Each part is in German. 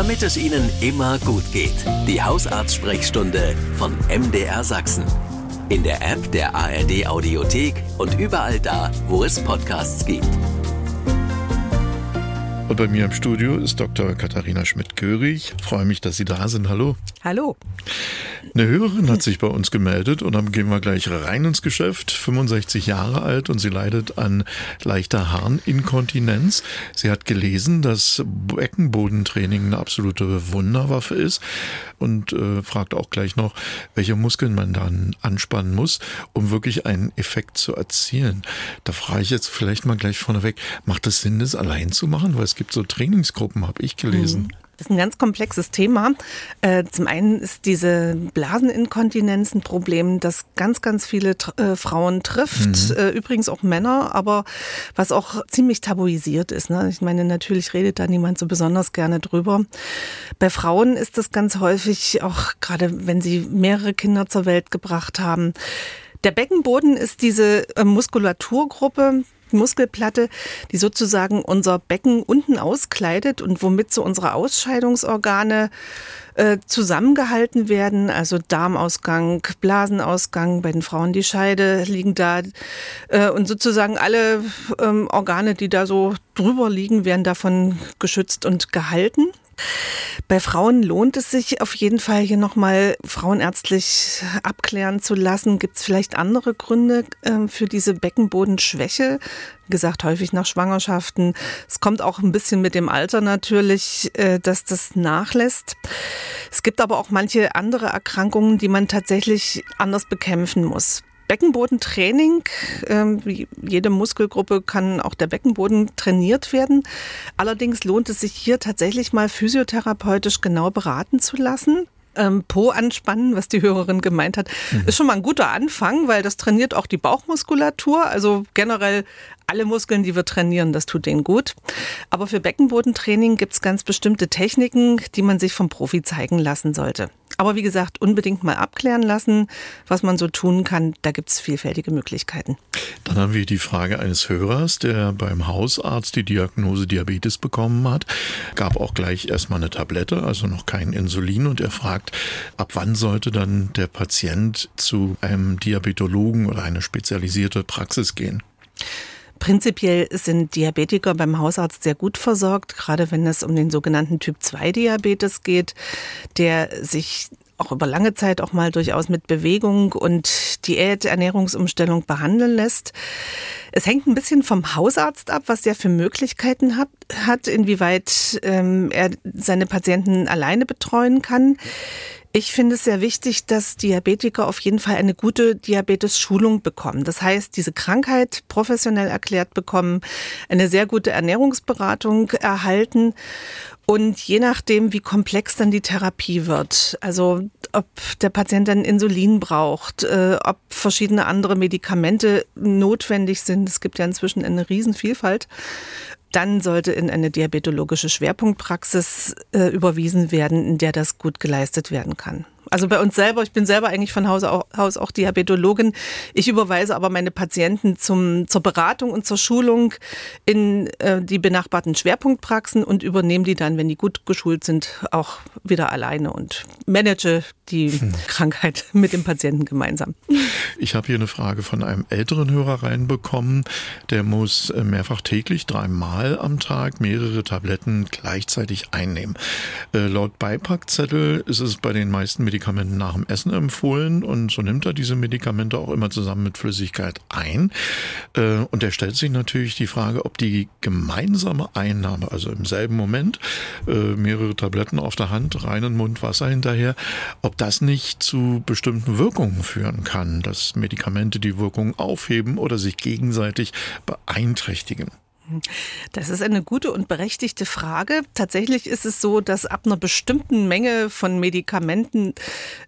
damit es Ihnen immer gut geht. Die Hausarzt-Sprechstunde von MDR Sachsen. In der App der ARD Audiothek und überall da, wo es Podcasts gibt. Und bei mir im Studio ist Dr. Katharina Schmidt-Görig. Freue mich, dass Sie da sind. Hallo. Hallo. Eine Hörerin hat sich bei uns gemeldet und dann gehen wir gleich rein ins Geschäft. 65 Jahre alt und sie leidet an leichter Harninkontinenz. Sie hat gelesen, dass Beckenbodentraining eine absolute Wunderwaffe ist und äh, fragt auch gleich noch, welche Muskeln man dann anspannen muss, um wirklich einen Effekt zu erzielen. Da frage ich jetzt vielleicht mal gleich vorneweg, macht es Sinn, das allein zu machen? Weil es gibt so Trainingsgruppen, habe ich gelesen. Mhm. Das ist ein ganz komplexes Thema. Äh, zum einen ist diese Blaseninkontinenz ein Problem, das ganz, ganz viele äh, Frauen trifft. Mhm. Äh, übrigens auch Männer, aber was auch ziemlich tabuisiert ist. Ne? Ich meine, natürlich redet da niemand so besonders gerne drüber. Bei Frauen ist das ganz häufig, auch gerade wenn sie mehrere Kinder zur Welt gebracht haben, der Beckenboden ist diese Muskulaturgruppe, Muskelplatte, die sozusagen unser Becken unten auskleidet und womit so unsere Ausscheidungsorgane äh, zusammengehalten werden, also Darmausgang, Blasenausgang, bei den Frauen die Scheide liegen da äh, und sozusagen alle ähm, Organe, die da so drüber liegen, werden davon geschützt und gehalten. Bei Frauen lohnt es sich auf jeden Fall hier nochmal frauenärztlich abklären zu lassen. Gibt es vielleicht andere Gründe äh, für diese Beckenbodenschwäche? Wie gesagt, häufig nach Schwangerschaften. Es kommt auch ein bisschen mit dem Alter natürlich, äh, dass das nachlässt. Es gibt aber auch manche andere Erkrankungen, die man tatsächlich anders bekämpfen muss. Beckenbodentraining, ähm, wie jede Muskelgruppe kann auch der Beckenboden trainiert werden. Allerdings lohnt es sich hier tatsächlich mal physiotherapeutisch genau beraten zu lassen. Ähm, po anspannen, was die Hörerin gemeint hat, mhm. ist schon mal ein guter Anfang, weil das trainiert auch die Bauchmuskulatur. Also generell alle Muskeln, die wir trainieren, das tut denen gut. Aber für Beckenbodentraining gibt es ganz bestimmte Techniken, die man sich vom Profi zeigen lassen sollte. Aber wie gesagt, unbedingt mal abklären lassen, was man so tun kann. Da gibt es vielfältige Möglichkeiten. Dann haben wir die Frage eines Hörers, der beim Hausarzt die Diagnose Diabetes bekommen hat. Gab auch gleich erstmal eine Tablette, also noch kein Insulin. Und er fragt, ab wann sollte dann der Patient zu einem Diabetologen oder eine spezialisierte Praxis gehen? Prinzipiell sind Diabetiker beim Hausarzt sehr gut versorgt, gerade wenn es um den sogenannten Typ-2-Diabetes geht, der sich auch über lange Zeit auch mal durchaus mit Bewegung und Diät, Ernährungsumstellung behandeln lässt. Es hängt ein bisschen vom Hausarzt ab, was der für Möglichkeiten hat, hat inwieweit ähm, er seine Patienten alleine betreuen kann. Ich finde es sehr wichtig, dass Diabetiker auf jeden Fall eine gute Diabetes-Schulung bekommen. Das heißt, diese Krankheit professionell erklärt bekommen, eine sehr gute Ernährungsberatung erhalten und je nachdem, wie komplex dann die Therapie wird, also ob der Patient dann Insulin braucht, äh, ob verschiedene andere Medikamente notwendig sind, es gibt ja inzwischen eine Riesenvielfalt, dann sollte in eine diabetologische Schwerpunktpraxis äh, überwiesen werden, in der das gut geleistet werden kann. Also bei uns selber, ich bin selber eigentlich von Haus aus auch Diabetologin. Ich überweise aber meine Patienten zum, zur Beratung und zur Schulung in äh, die benachbarten Schwerpunktpraxen und übernehme die dann, wenn die gut geschult sind, auch wieder alleine und manage die hm. Krankheit mit dem Patienten gemeinsam. Ich habe hier eine Frage von einem älteren Hörer reinbekommen. Der muss äh, mehrfach täglich, dreimal am Tag mehrere Tabletten gleichzeitig einnehmen. Äh, laut Beipackzettel ist es bei den meisten Medikamenten Medikamenten nach dem Essen empfohlen und so nimmt er diese Medikamente auch immer zusammen mit Flüssigkeit ein. Äh, und er stellt sich natürlich die Frage, ob die gemeinsame Einnahme, also im selben Moment, äh, mehrere Tabletten auf der Hand, reinen Mund Wasser hinterher, ob das nicht zu bestimmten Wirkungen führen kann, dass Medikamente die Wirkung aufheben oder sich gegenseitig beeinträchtigen. Das ist eine gute und berechtigte Frage. Tatsächlich ist es so, dass ab einer bestimmten Menge von Medikamenten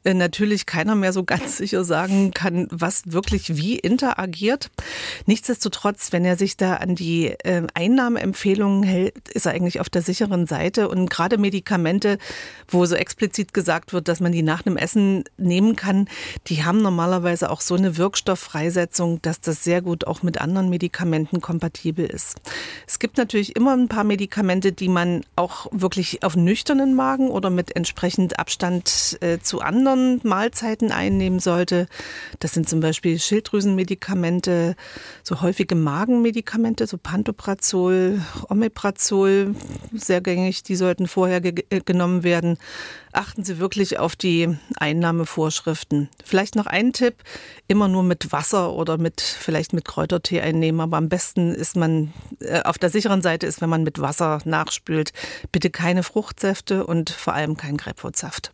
äh, natürlich keiner mehr so ganz sicher sagen kann, was wirklich wie interagiert. Nichtsdestotrotz, wenn er sich da an die äh, Einnahmeempfehlungen hält, ist er eigentlich auf der sicheren Seite. Und gerade Medikamente, wo so explizit gesagt wird, dass man die nach einem Essen nehmen kann, die haben normalerweise auch so eine Wirkstofffreisetzung, dass das sehr gut auch mit anderen Medikamenten kompatibel ist. Es gibt natürlich immer ein paar Medikamente, die man auch wirklich auf nüchternen Magen oder mit entsprechend Abstand äh, zu anderen Mahlzeiten einnehmen sollte. Das sind zum Beispiel Schilddrüsenmedikamente, so häufige Magenmedikamente, so Pantoprazol, Omeprazol, sehr gängig, die sollten vorher ge äh, genommen werden. Achten Sie wirklich auf die Einnahmevorschriften. Vielleicht noch ein Tipp, immer nur mit Wasser oder mit vielleicht mit Kräutertee einnehmen, aber am besten ist man auf der sicheren Seite ist, wenn man mit Wasser nachspült. Bitte keine Fruchtsäfte und vor allem kein Grapefruitsaft.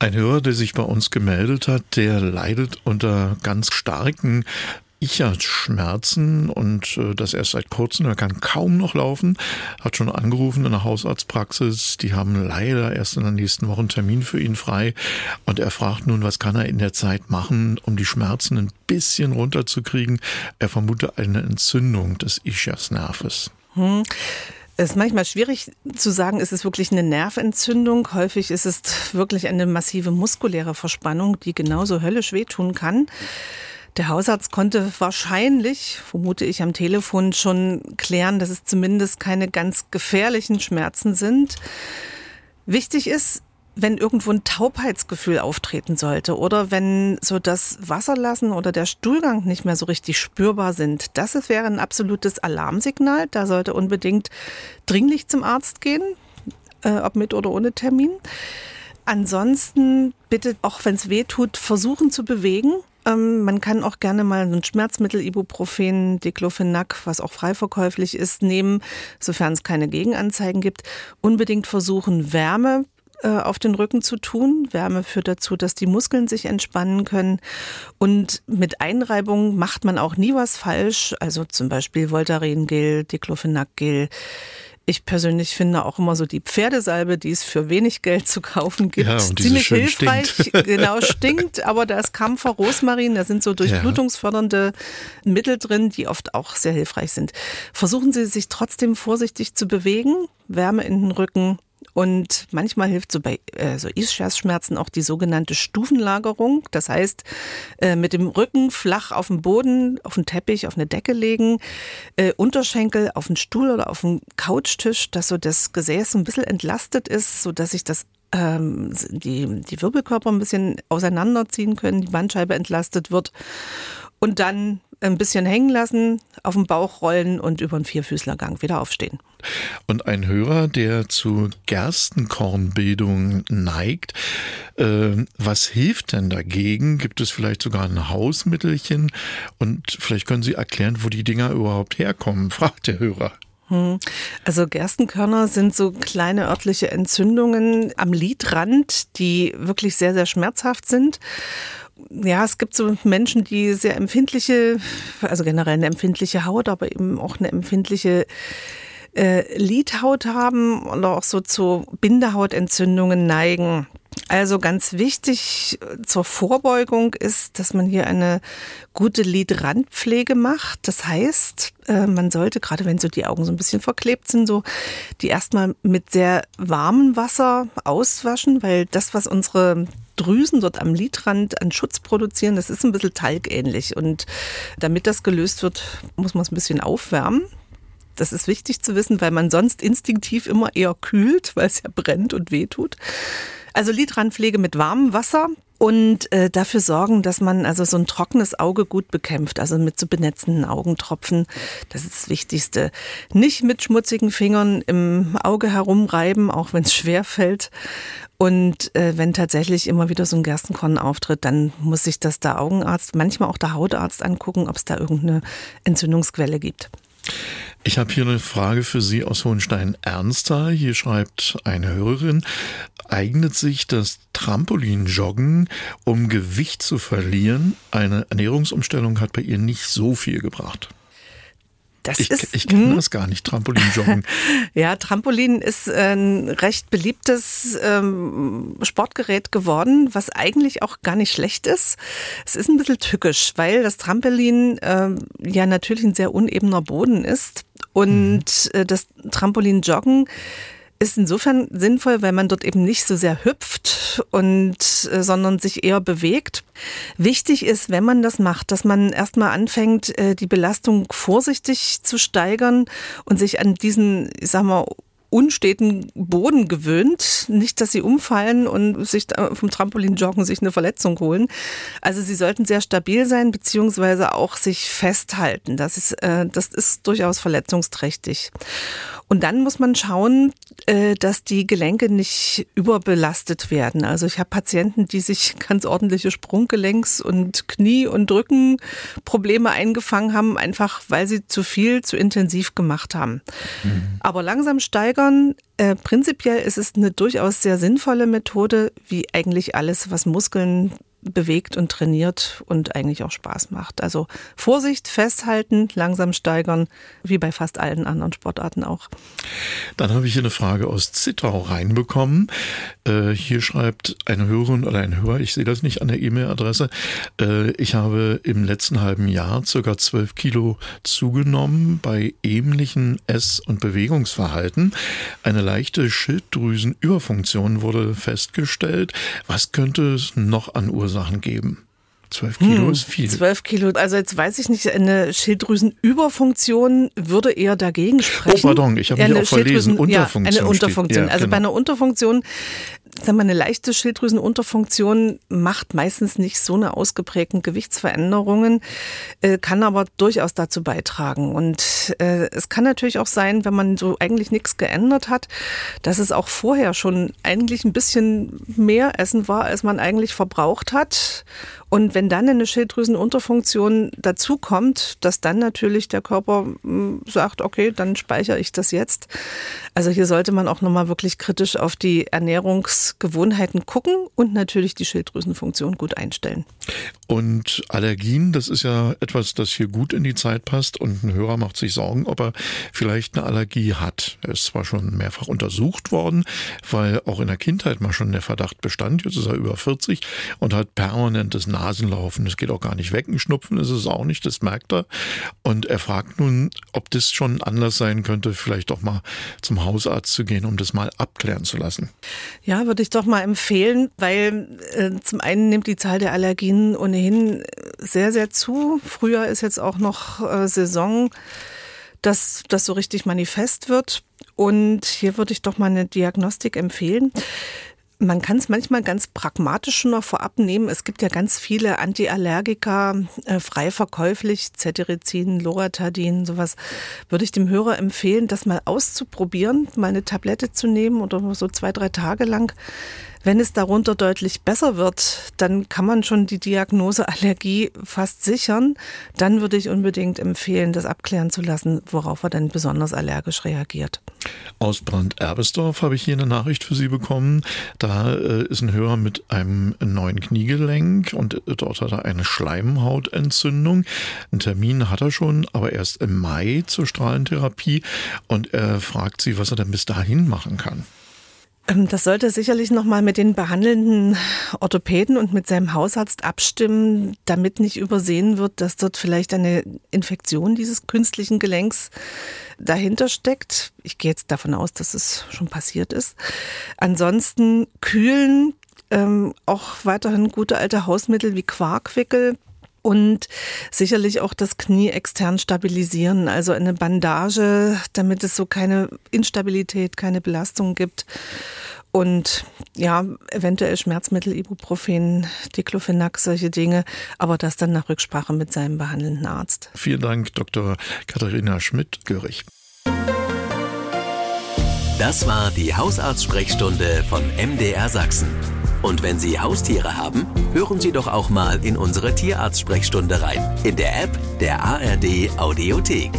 Ein Hörer, der sich bei uns gemeldet hat, der leidet unter ganz starken ich hat Schmerzen und äh, das erst seit kurzem. Er kann kaum noch laufen, hat schon angerufen in der Hausarztpraxis. Die haben leider erst in der nächsten Woche einen Termin für ihn frei. Und er fragt nun, was kann er in der Zeit machen, um die Schmerzen ein bisschen runterzukriegen. Er vermutet eine Entzündung des Ischiasnerves. Hm. Es ist manchmal schwierig zu sagen, ist es wirklich eine Nerventzündung. Häufig ist es wirklich eine massive muskuläre Verspannung, die genauso höllisch wehtun kann. Der Hausarzt konnte wahrscheinlich, vermute ich am Telefon, schon klären, dass es zumindest keine ganz gefährlichen Schmerzen sind. Wichtig ist, wenn irgendwo ein Taubheitsgefühl auftreten sollte oder wenn so das Wasserlassen oder der Stuhlgang nicht mehr so richtig spürbar sind, das wäre ein absolutes Alarmsignal. Da sollte unbedingt dringlich zum Arzt gehen, äh, ob mit oder ohne Termin. Ansonsten bitte, auch wenn es weh tut, versuchen zu bewegen. Ähm, man kann auch gerne mal ein Schmerzmittel, Ibuprofen, Diclofenac, was auch frei verkäuflich ist, nehmen, sofern es keine Gegenanzeigen gibt. Unbedingt versuchen, Wärme äh, auf den Rücken zu tun. Wärme führt dazu, dass die Muskeln sich entspannen können. Und mit Einreibung macht man auch nie was falsch. Also zum Beispiel Voltaren-Gel, Diclofenac-Gel ich persönlich finde auch immer so die Pferdesalbe, die es für wenig Geld zu kaufen gibt, ja, ziemlich hilfreich. Stinkt. Genau, stinkt, aber da ist Kampfer, Rosmarin, da sind so durchblutungsfördernde Mittel drin, die oft auch sehr hilfreich sind. Versuchen Sie sich trotzdem vorsichtig zu bewegen, Wärme in den Rücken, und manchmal hilft so bei äh, so Ischias-Schmerzen auch die sogenannte Stufenlagerung. Das heißt, äh, mit dem Rücken flach auf dem Boden, auf den Teppich, auf eine Decke legen, äh, Unterschenkel auf den Stuhl oder auf den Couchtisch, dass so das Gesäß ein bisschen entlastet ist, so dass sich das ähm, die, die Wirbelkörper ein bisschen auseinanderziehen können, die Bandscheibe entlastet wird. Und dann ein bisschen hängen lassen, auf den Bauch rollen und über den Vierfüßlergang wieder aufstehen. Und ein Hörer, der zu Gerstenkornbildung neigt, äh, was hilft denn dagegen? Gibt es vielleicht sogar ein Hausmittelchen? Und vielleicht können Sie erklären, wo die Dinger überhaupt herkommen, fragt der Hörer. Hm. Also Gerstenkörner sind so kleine örtliche Entzündungen am Lidrand, die wirklich sehr, sehr schmerzhaft sind ja, es gibt so Menschen, die sehr empfindliche, also generell eine empfindliche Haut, aber eben auch eine empfindliche äh, Lidhaut haben und auch so zu Bindehautentzündungen neigen. Also ganz wichtig zur Vorbeugung ist, dass man hier eine gute Lidrandpflege macht. Das heißt, äh, man sollte, gerade wenn so die Augen so ein bisschen verklebt sind, so die erstmal mit sehr warmem Wasser auswaschen, weil das, was unsere Drüsen dort am Lidrand an Schutz produzieren, das ist ein bisschen talgähnlich. Und damit das gelöst wird, muss man es ein bisschen aufwärmen. Das ist wichtig zu wissen, weil man sonst instinktiv immer eher kühlt, weil es ja brennt und wehtut. Also Lidrandpflege mit warmem Wasser und äh, dafür sorgen, dass man also so ein trockenes Auge gut bekämpft, also mit so benetzenden Augentropfen. Das ist das Wichtigste. Nicht mit schmutzigen Fingern im Auge herumreiben, auch wenn es schwer fällt. Und äh, wenn tatsächlich immer wieder so ein Gerstenkorn auftritt, dann muss sich das der Augenarzt, manchmal auch der Hautarzt angucken, ob es da irgendeine Entzündungsquelle gibt. Ich habe hier eine Frage für Sie aus Hohenstein-Ernsthal. Hier schreibt eine Hörerin, eignet sich das Trampolinjoggen, um Gewicht zu verlieren? Eine Ernährungsumstellung hat bei ihr nicht so viel gebracht. Das ich, ist, ich kenne hm? das gar nicht, Trampolinjoggen. ja, Trampolin ist ein recht beliebtes ähm, Sportgerät geworden, was eigentlich auch gar nicht schlecht ist. Es ist ein bisschen tückisch, weil das Trampolin ähm, ja natürlich ein sehr unebener Boden ist und mhm. äh, das Trampolinjoggen ist insofern sinnvoll, weil man dort eben nicht so sehr hüpft und äh, sondern sich eher bewegt. Wichtig ist, wenn man das macht, dass man erstmal anfängt, äh, die Belastung vorsichtig zu steigern und sich an diesen, ich sag mal, unsteten Boden gewöhnt. Nicht, dass sie umfallen und sich vom Trampolin joggen, sich eine Verletzung holen. Also sie sollten sehr stabil sein, beziehungsweise auch sich festhalten. Das ist, äh, das ist durchaus verletzungsträchtig. Und dann muss man schauen, äh, dass die Gelenke nicht überbelastet werden. Also ich habe Patienten, die sich ganz ordentliche Sprunggelenks- und Knie- und Rückenprobleme eingefangen haben, einfach weil sie zu viel, zu intensiv gemacht haben. Mhm. Aber langsam steigern, äh, prinzipiell ist es eine durchaus sehr sinnvolle Methode, wie eigentlich alles, was Muskeln bewegt und trainiert und eigentlich auch Spaß macht. Also Vorsicht, festhalten, langsam steigern, wie bei fast allen anderen Sportarten auch. Dann habe ich hier eine Frage aus Zittau reinbekommen. Äh, hier schreibt eine Hörerin oder ein Hörer, ich sehe das nicht an der E-Mail-Adresse, äh, ich habe im letzten halben Jahr circa 12 Kilo zugenommen bei ähnlichen Ess- und Bewegungsverhalten. Eine leichte Schilddrüsenüberfunktion wurde festgestellt. Was könnte es noch an Ursachen Ursachen geben. 12 Kilo hm, ist viel. 12 Kilo, also jetzt weiß ich nicht, eine Schilddrüsenüberfunktion würde eher dagegen sprechen. Oh, pardon, ich habe mich auch verlesen. Unterfunktion. Ja, eine Unterfunktion. Ja, also genau. bei einer Unterfunktion sagen wir, eine leichte Schilddrüsenunterfunktion macht meistens nicht so eine ausgeprägten Gewichtsveränderungen, äh, kann aber durchaus dazu beitragen. Und äh, es kann natürlich auch sein, wenn man so eigentlich nichts geändert hat, dass es auch vorher schon eigentlich ein bisschen mehr Essen war, als man eigentlich verbraucht hat. Und wenn dann eine Schilddrüsenunterfunktion dazukommt, dass dann natürlich der Körper hm, sagt, okay, dann speichere ich das jetzt. Also hier sollte man auch nochmal wirklich kritisch auf die Ernährungsgewohnheiten gucken und natürlich die Schilddrüsenfunktion gut einstellen. Und Allergien, das ist ja etwas, das hier gut in die Zeit passt und ein Hörer macht sich Sorgen, ob er vielleicht eine Allergie hat. Er ist zwar schon mehrfach untersucht worden, weil auch in der Kindheit mal schon der Verdacht bestand. Jetzt ist er über 40 und hat permanentes Nasenlaufen. Das geht auch gar nicht weg. Ein Schnupfen ist es auch nicht, das merkt er. Und er fragt nun, ob das schon ein Anlass sein könnte, vielleicht doch mal zum Hausarzt zu gehen, um das mal abklären zu lassen. Ja, würde ich doch mal empfehlen, weil äh, zum einen nimmt die Zahl der Allergien ohnehin sehr, sehr zu. Früher ist jetzt auch noch äh, Saison, dass das so richtig manifest wird. Und hier würde ich doch mal eine Diagnostik empfehlen. Man kann es manchmal ganz pragmatisch noch vorab nehmen. Es gibt ja ganz viele Antiallergika, äh, frei verkäuflich, Cetirizin, Loratadin, sowas. Würde ich dem Hörer empfehlen, das mal auszuprobieren, mal eine Tablette zu nehmen oder so zwei, drei Tage lang. Wenn es darunter deutlich besser wird, dann kann man schon die Diagnose Allergie fast sichern. Dann würde ich unbedingt empfehlen, das abklären zu lassen, worauf er dann besonders allergisch reagiert. Aus Brand-Erbesdorf habe ich hier eine Nachricht für Sie bekommen. Da äh, ist ein Hörer mit einem neuen Kniegelenk und dort hat er eine Schleimhautentzündung. Einen Termin hat er schon, aber erst im Mai zur Strahlentherapie und er fragt Sie, was er denn bis dahin machen kann. Ähm, das sollte sicherlich nochmal mit den behandelnden Orthopäden und mit seinem Hausarzt abstimmen, damit nicht übersehen wird, dass dort vielleicht eine Infektion dieses künstlichen Gelenks dahinter steckt. Ich gehe jetzt davon aus, dass es schon passiert ist. Ansonsten kühlen, ähm, auch weiterhin gute alte Hausmittel wie Quarkwickel und sicherlich auch das Knie extern stabilisieren, also eine Bandage, damit es so keine Instabilität, keine Belastung gibt. Und ja, eventuell Schmerzmittel, Ibuprofen, Diclofenac, solche Dinge, aber das dann nach Rücksprache mit seinem behandelnden Arzt. Vielen Dank, Dr. Katharina Schmidt-Görig. Das war die Hausarzt-Sprechstunde von MDR Sachsen. Und wenn Sie Haustiere haben, hören Sie doch auch mal in unsere Tierarzt-Sprechstunde rein. In der App der ARD Audiothek.